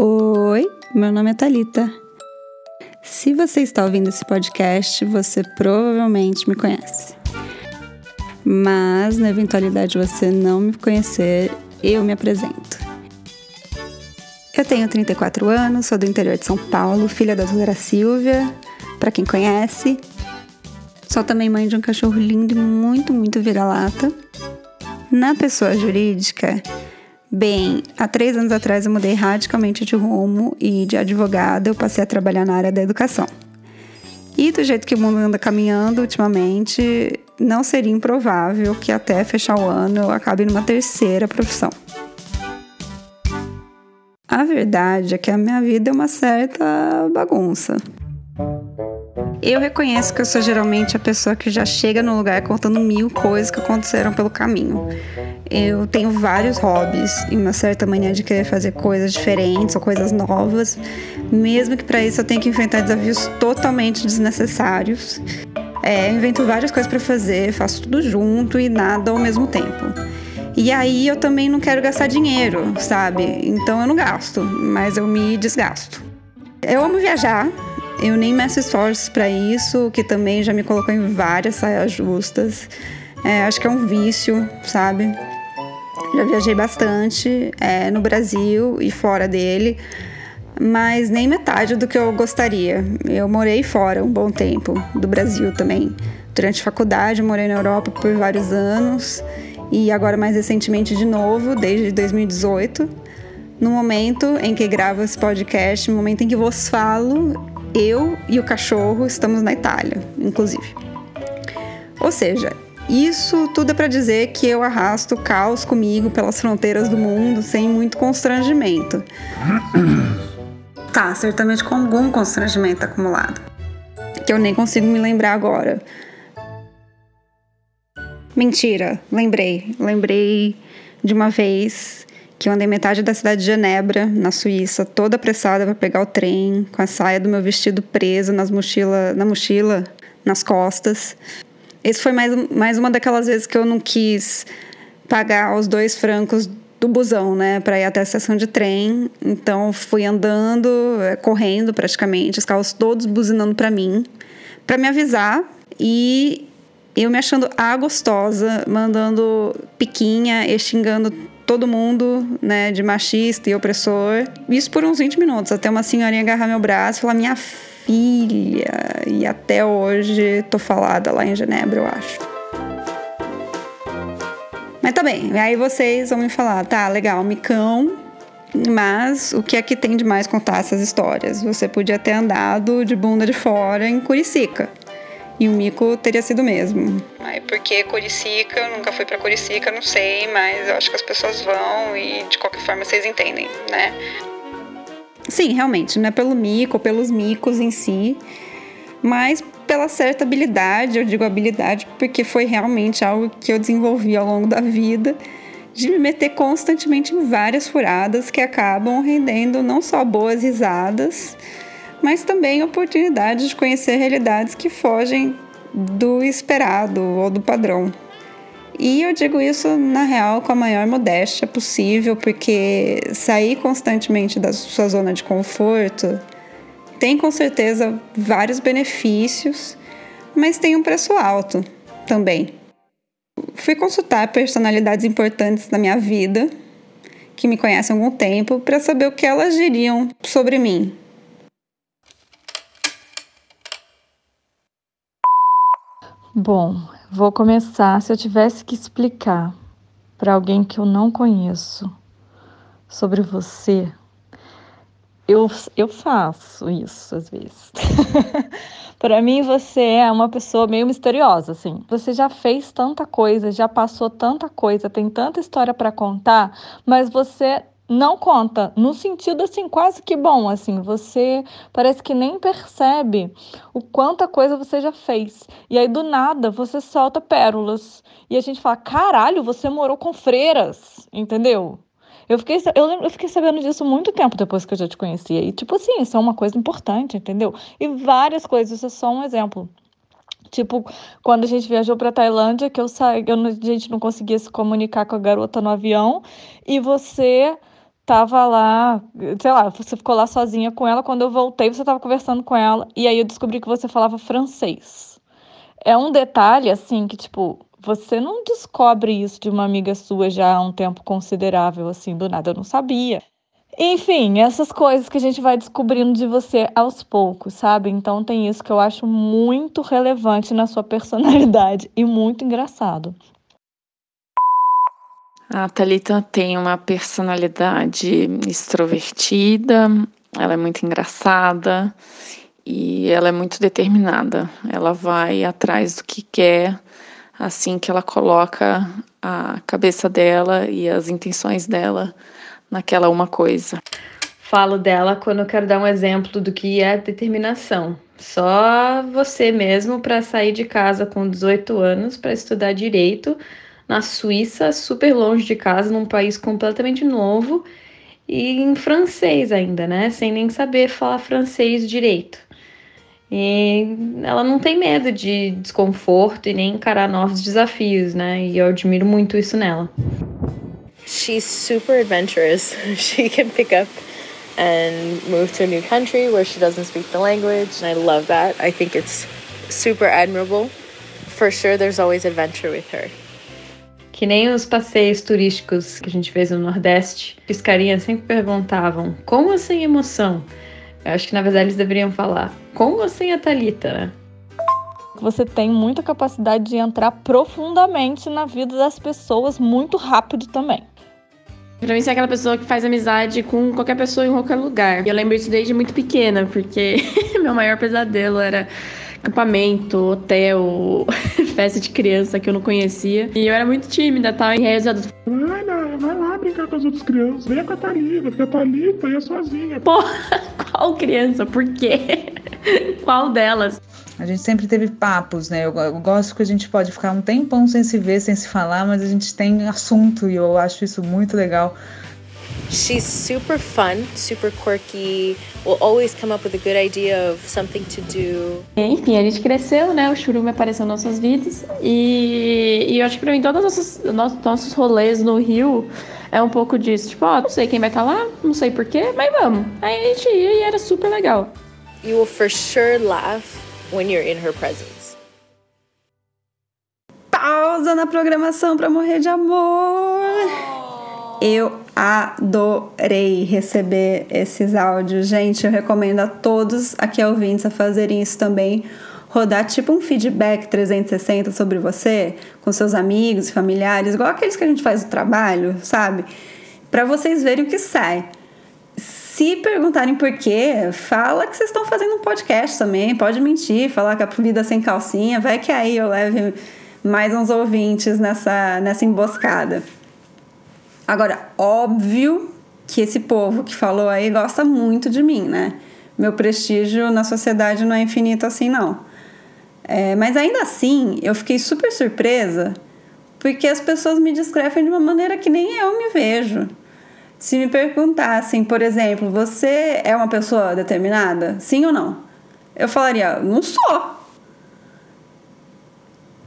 Oi, meu nome é Talita. Se você está ouvindo esse podcast, você provavelmente me conhece. Mas, na eventualidade de você não me conhecer, eu me apresento. Eu tenho 34 anos, sou do interior de São Paulo, filha da doutora Silvia, para quem conhece. Sou também mãe de um cachorro lindo e muito, muito vira-lata. Na pessoa jurídica, Bem, há três anos atrás eu mudei radicalmente de rumo e de advogada eu passei a trabalhar na área da educação. E do jeito que o mundo anda caminhando ultimamente, não seria improvável que até fechar o ano eu acabe numa terceira profissão. A verdade é que a minha vida é uma certa bagunça. Eu reconheço que eu sou geralmente a pessoa que já chega no lugar contando mil coisas que aconteceram pelo caminho. Eu tenho vários hobbies e uma certa mania de querer fazer coisas diferentes ou coisas novas, mesmo que para isso eu tenha que enfrentar desafios totalmente desnecessários. É, invento várias coisas para fazer, faço tudo junto e nada ao mesmo tempo. E aí eu também não quero gastar dinheiro, sabe? Então eu não gasto, mas eu me desgasto. Eu amo viajar, eu nem meço esforços para isso, que também já me colocou em várias saias justas. É, acho que é um vício, sabe? Já viajei bastante é, no Brasil e fora dele, mas nem metade do que eu gostaria. Eu morei fora um bom tempo, do Brasil também. Durante a faculdade, morei na Europa por vários anos e agora, mais recentemente, de novo, desde 2018. No momento em que gravo esse podcast, no momento em que vos falo, eu e o cachorro estamos na Itália, inclusive. Ou seja, isso tudo é para dizer que eu arrasto o caos comigo pelas fronteiras do mundo sem muito constrangimento. tá, certamente com algum constrangimento acumulado. Que eu nem consigo me lembrar agora. Mentira, lembrei. Lembrei de uma vez que eu andei metade da cidade de Genebra, na Suíça, toda apressada para pegar o trem, com a saia do meu vestido presa nas mochila, na mochila, nas costas. Esse foi mais, mais uma daquelas vezes que eu não quis pagar os dois francos do busão, né, para ir até a estação de trem. Então fui andando, eh, correndo praticamente, os carros todos buzinando para mim, para me avisar e eu me achando a gostosa, mandando piquinha e xingando todo mundo, né, de machista e opressor. Isso por uns 20 minutos, até uma senhorinha agarrar meu braço e falar: minha filha. E até hoje tô falada lá em Genebra, eu acho. Mas tá bem, aí vocês vão me falar: tá, legal, micão. Mas o que é que tem de mais contar essas histórias? Você podia ter andado de bunda de fora em Curicica. E o mico teria sido o mesmo. Aí porque Curicica, eu nunca fui para Curicica, não sei, mas eu acho que as pessoas vão e de qualquer forma vocês entendem, né? Sim, realmente, não é pelo mico pelos micos em si, mas pela certa habilidade, eu digo habilidade porque foi realmente algo que eu desenvolvi ao longo da vida, de me meter constantemente em várias furadas que acabam rendendo não só boas risadas, mas também oportunidades de conhecer realidades que fogem do esperado ou do padrão. E eu digo isso na real com a maior modéstia possível, porque sair constantemente da sua zona de conforto tem com certeza vários benefícios, mas tem um preço alto também. Fui consultar personalidades importantes da minha vida, que me conhecem há algum tempo, para saber o que elas diriam sobre mim, Bom, vou começar. Se eu tivesse que explicar para alguém que eu não conheço sobre você, eu, eu faço isso às vezes. para mim, você é uma pessoa meio misteriosa, assim. Você já fez tanta coisa, já passou tanta coisa, tem tanta história para contar, mas você não conta, no sentido assim, quase que bom, assim, você parece que nem percebe o quanta coisa você já fez. E aí do nada você solta pérolas. E a gente fala: "Caralho, você morou com freiras", entendeu? Eu fiquei, eu, eu fiquei sabendo disso muito tempo depois que eu já te conhecia. E, tipo assim, isso é uma coisa importante, entendeu? E várias coisas, isso é só um exemplo. Tipo, quando a gente viajou para Tailândia, que eu saí, eu, a gente não conseguia se comunicar com a garota no avião, e você tava lá, sei lá, você ficou lá sozinha com ela. Quando eu voltei, você tava conversando com ela. E aí eu descobri que você falava francês. É um detalhe, assim, que, tipo, você não descobre isso de uma amiga sua já há um tempo considerável, assim, do nada. Eu não sabia. Enfim, essas coisas que a gente vai descobrindo de você aos poucos, sabe? Então tem isso que eu acho muito relevante na sua personalidade e muito engraçado. A Thalita tem uma personalidade extrovertida, ela é muito engraçada e ela é muito determinada. Ela vai atrás do que quer assim que ela coloca a cabeça dela e as intenções dela naquela uma coisa. Falo dela quando eu quero dar um exemplo do que é determinação. Só você mesmo para sair de casa com 18 anos para estudar direito na Suíça, super longe de casa, num país completamente novo e em francês ainda, né? Sem nem saber falar francês direito. E ela não tem medo de desconforto e nem encarar novos desafios, né? E eu admiro muito isso nela. She's super adventurous. She can pick up and move to a new country where she doesn't speak the language, and I love that. I think it's super admirable. For sure, there's always adventure with her. Que nem os passeios turísticos que a gente fez no Nordeste, os carinhas sempre perguntavam: como ou sem emoção? Eu acho que na verdade eles deveriam falar: com ou sem a Thalita, né? Você tem muita capacidade de entrar profundamente na vida das pessoas muito rápido também. Pra mim, você é aquela pessoa que faz amizade com qualquer pessoa em qualquer lugar. E eu lembro isso desde muito pequena, porque meu maior pesadelo era acampamento, hotel, festa de criança que eu não conhecia. E eu era muito tímida, tal. E aí os adultos Vai, não, vai lá brincar com as outras crianças. Com a Thalita, porque a Thalita ia sozinha. Porra, qual criança? Por quê? qual delas? A gente sempre teve papos, né? Eu, gosto que a gente pode ficar um tempão sem se ver, sem se falar, mas a gente tem assunto e eu acho isso muito legal. She's super fun, super quirky, will always come up with a good idea of something to do. Enfim, a gente cresceu, né? O churume apareceu nas nossas vidas. E, e eu acho que pra mim, todos os nossos, nossos rolês no Rio é um pouco disso. Tipo, ó, oh, não sei quem vai estar tá lá, não sei porquê, mas vamos. Aí a gente ia e era super legal. You will for sure laugh when you're in her presence. Pausa na programação para morrer de amor. Eu adorei receber esses áudios. Gente, eu recomendo a todos aqui ouvintes a fazerem isso também. Rodar tipo um feedback 360 sobre você, com seus amigos e familiares, igual aqueles que a gente faz no trabalho, sabe? Para vocês verem o que sai. Se perguntarem por quê, fala que vocês estão fazendo um podcast também. Pode mentir, falar que a vida sem calcinha, vai que aí eu leve mais uns ouvintes nessa, nessa emboscada. Agora, óbvio que esse povo que falou aí gosta muito de mim, né? Meu prestígio na sociedade não é infinito assim, não. É, mas ainda assim, eu fiquei super surpresa porque as pessoas me descrevem de uma maneira que nem eu me vejo. Se me perguntassem, por exemplo, você é uma pessoa determinada? Sim ou não? Eu falaria, não sou.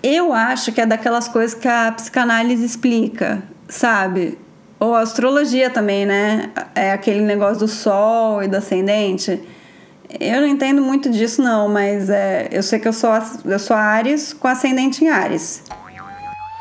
Eu acho que é daquelas coisas que a psicanálise explica, sabe? Ou a astrologia também, né? É aquele negócio do sol e do ascendente. Eu não entendo muito disso, não, mas é, eu sei que eu sou, eu sou Ares com ascendente em Ares.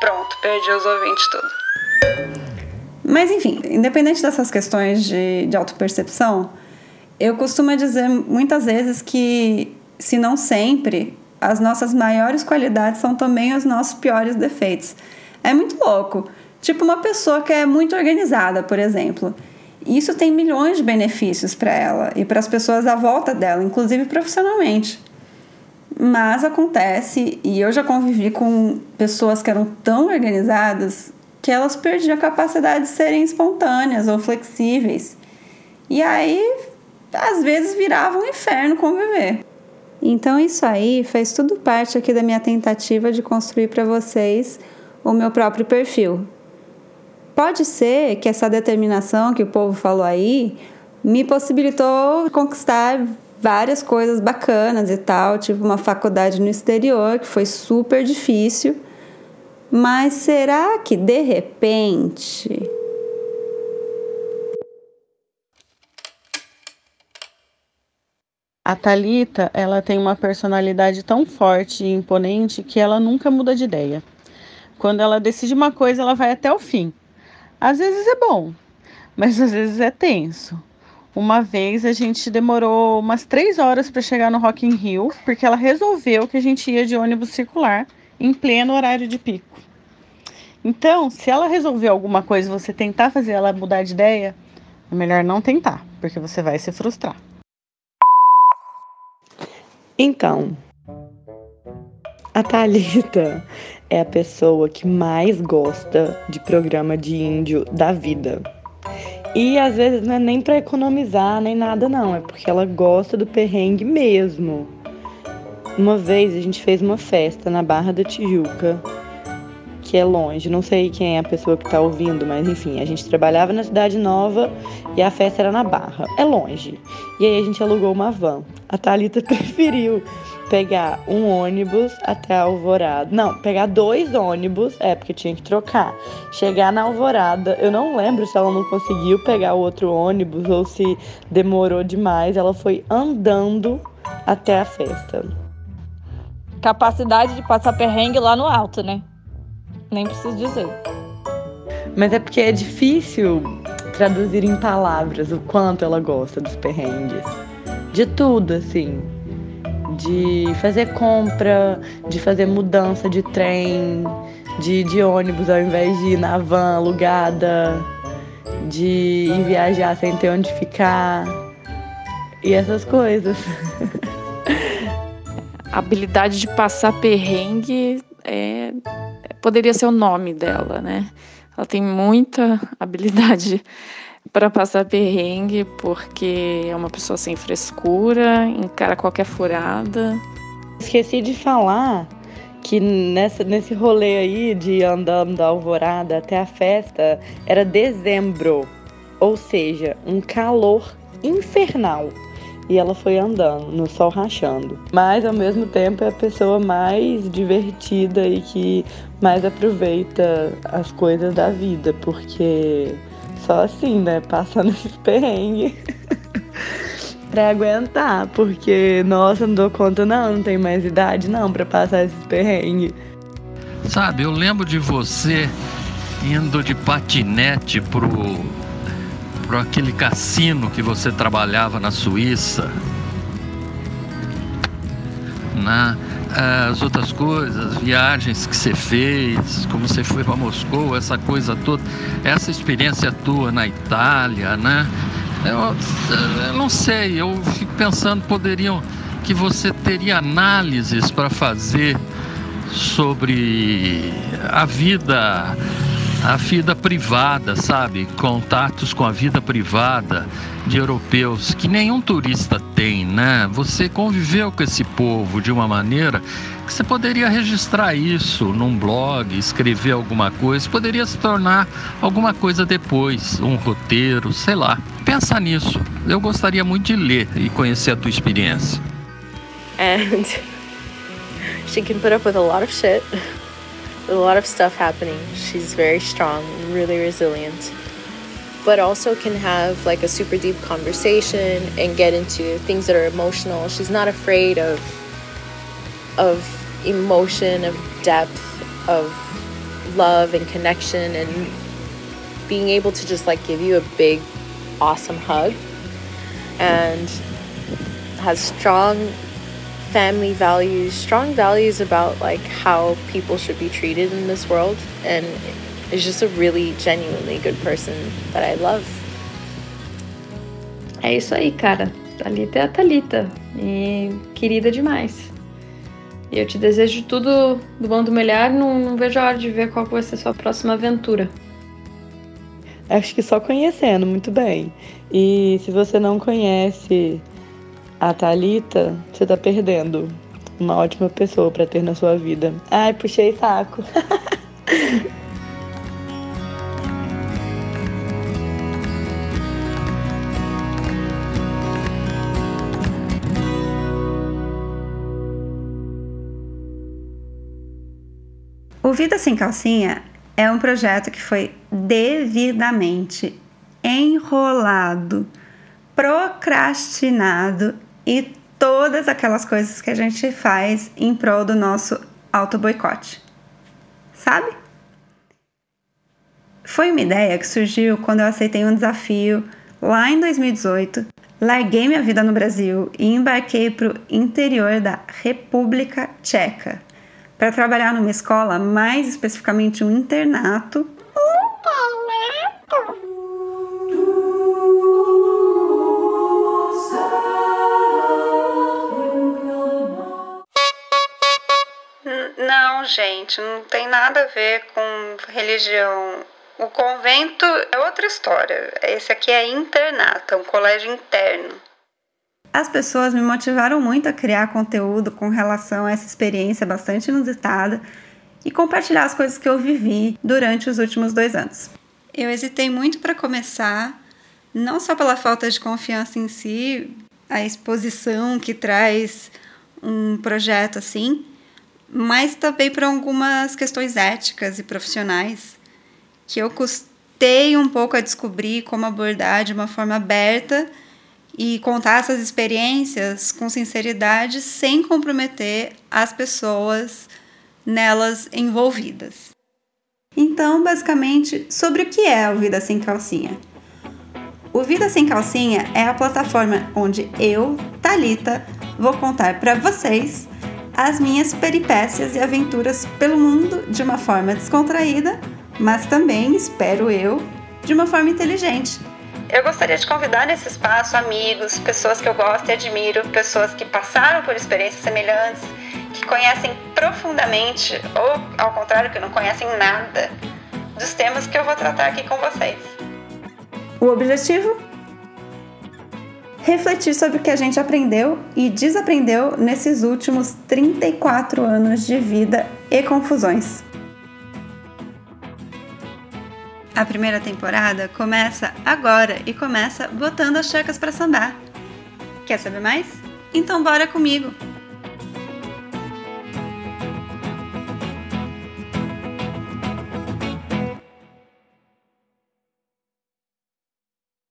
Pronto, perdi os ouvintes tudo. Mas enfim, independente dessas questões de, de autopercepção, eu costumo dizer muitas vezes que, se não sempre, as nossas maiores qualidades são também os nossos piores defeitos. É muito louco. Tipo uma pessoa que é muito organizada, por exemplo. Isso tem milhões de benefícios para ela e para as pessoas à volta dela, inclusive profissionalmente. Mas acontece, e eu já convivi com pessoas que eram tão organizadas que elas perdiam a capacidade de serem espontâneas ou flexíveis. E aí, às vezes, virava um inferno conviver. Então, isso aí fez tudo parte aqui da minha tentativa de construir para vocês o meu próprio perfil, Pode ser que essa determinação que o povo falou aí me possibilitou conquistar várias coisas bacanas e tal, tipo uma faculdade no exterior, que foi super difícil. Mas será que de repente. A Talita, ela tem uma personalidade tão forte e imponente que ela nunca muda de ideia. Quando ela decide uma coisa, ela vai até o fim. Às vezes é bom, mas às vezes é tenso. Uma vez a gente demorou umas três horas para chegar no Rock in Rio, porque ela resolveu que a gente ia de ônibus circular em pleno horário de pico. Então, se ela resolver alguma coisa e você tentar fazer ela mudar de ideia, é melhor não tentar, porque você vai se frustrar. Então, a Thalita é a pessoa que mais gosta de programa de índio da vida. E às vezes não é nem para economizar nem nada, não, é porque ela gosta do perrengue mesmo. Uma vez a gente fez uma festa na Barra da Tijuca que é longe. Não sei quem é a pessoa que está ouvindo, mas enfim, a gente trabalhava na Cidade Nova e a festa era na Barra. É longe. E aí a gente alugou uma van. A Thalita preferiu pegar um ônibus até a Alvorada. Não, pegar dois ônibus, é, porque tinha que trocar. Chegar na Alvorada, eu não lembro se ela não conseguiu pegar o outro ônibus ou se demorou demais. Ela foi andando até a festa. Capacidade de passar perrengue lá no alto, né? Nem preciso dizer. Mas é porque é difícil traduzir em palavras o quanto ela gosta dos perrengues. De tudo, assim. De fazer compra, de fazer mudança de trem, de, de ônibus ao invés de ir na van alugada, de ir viajar sem ter onde ficar. E essas coisas. A habilidade de passar perrengue é poderia ser o nome dela, né? Ela tem muita habilidade para passar perrengue, porque é uma pessoa sem frescura, encara qualquer furada. Esqueci de falar que nessa, nesse rolê aí de andando da alvorada até a festa era dezembro, ou seja, um calor infernal e ela foi andando no sol rachando. Mas ao mesmo tempo é a pessoa mais divertida e que mais aproveita as coisas da vida, porque só assim, né, passando esses perrengues. pra aguentar, porque nossa, não dou conta não, não tenho mais idade não para passar esses perrengues. Sabe, eu lembro de você indo de patinete pro para aquele cassino que você trabalhava na Suíça, na né? As outras coisas, viagens que você fez, como você foi para Moscou, essa coisa toda, essa experiência tua na Itália, né? Eu, eu não sei, eu fico pensando poderiam que você teria análises para fazer sobre a vida a vida privada, sabe? Contatos com a vida privada de europeus que nenhum turista tem, né? Você conviveu com esse povo de uma maneira que você poderia registrar isso num blog, escrever alguma coisa, poderia se tornar alguma coisa depois, um roteiro, sei lá. Pensa nisso. Eu gostaria muito de ler e conhecer a tua experiência. And she can put up with a lot of shit. A lot of stuff happening. She's very strong, really resilient, but also can have like a super deep conversation and get into things that are emotional. She's not afraid of of emotion, of depth, of love and connection and being able to just like give you a big awesome hug and has strong family values, strong values about like how people should be treated in this world, and is just a really genuinely good person that I love. É isso aí, cara. Thalita é a Thalita. E querida demais. E eu te desejo tudo do bom do melhor. Não, não vejo a hora de ver qual vai ser a sua próxima aventura. Acho que só conhecendo muito bem. E se você não conhece a Thalita, você tá perdendo uma ótima pessoa para ter na sua vida. Ai, puxei saco. O Vida Sem Calcinha é um projeto que foi devidamente enrolado, procrastinado e todas aquelas coisas que a gente faz em prol do nosso auto-boicote. Sabe? Foi uma ideia que surgiu quando eu aceitei um desafio lá em 2018, larguei minha vida no Brasil e embarquei para o interior da República Tcheca para trabalhar numa escola, mais especificamente um internato. Não, gente, não tem nada a ver com religião. O convento é outra história. Esse aqui é internato, é um colégio interno. As pessoas me motivaram muito a criar conteúdo com relação a essa experiência bastante inusitada e compartilhar as coisas que eu vivi durante os últimos dois anos. Eu hesitei muito para começar, não só pela falta de confiança em si, a exposição que traz um projeto assim, mas também por algumas questões éticas e profissionais que eu custei um pouco a descobrir como abordar de uma forma aberta e contar essas experiências com sinceridade sem comprometer as pessoas nelas envolvidas. Então, basicamente, sobre o que é o Vida Sem Calcinha? O Vida Sem Calcinha é a plataforma onde eu, Talita, vou contar para vocês as minhas peripécias e aventuras pelo mundo de uma forma descontraída mas também, espero eu, de uma forma inteligente. Eu gostaria de convidar nesse espaço amigos, pessoas que eu gosto e admiro, pessoas que passaram por experiências semelhantes, que conhecem profundamente, ou ao contrário, que não conhecem nada dos temas que eu vou tratar aqui com vocês. O objetivo? Refletir sobre o que a gente aprendeu e desaprendeu nesses últimos 34 anos de vida e confusões. A primeira temporada começa agora e começa botando as checas para sambar. Quer saber mais? Então bora comigo!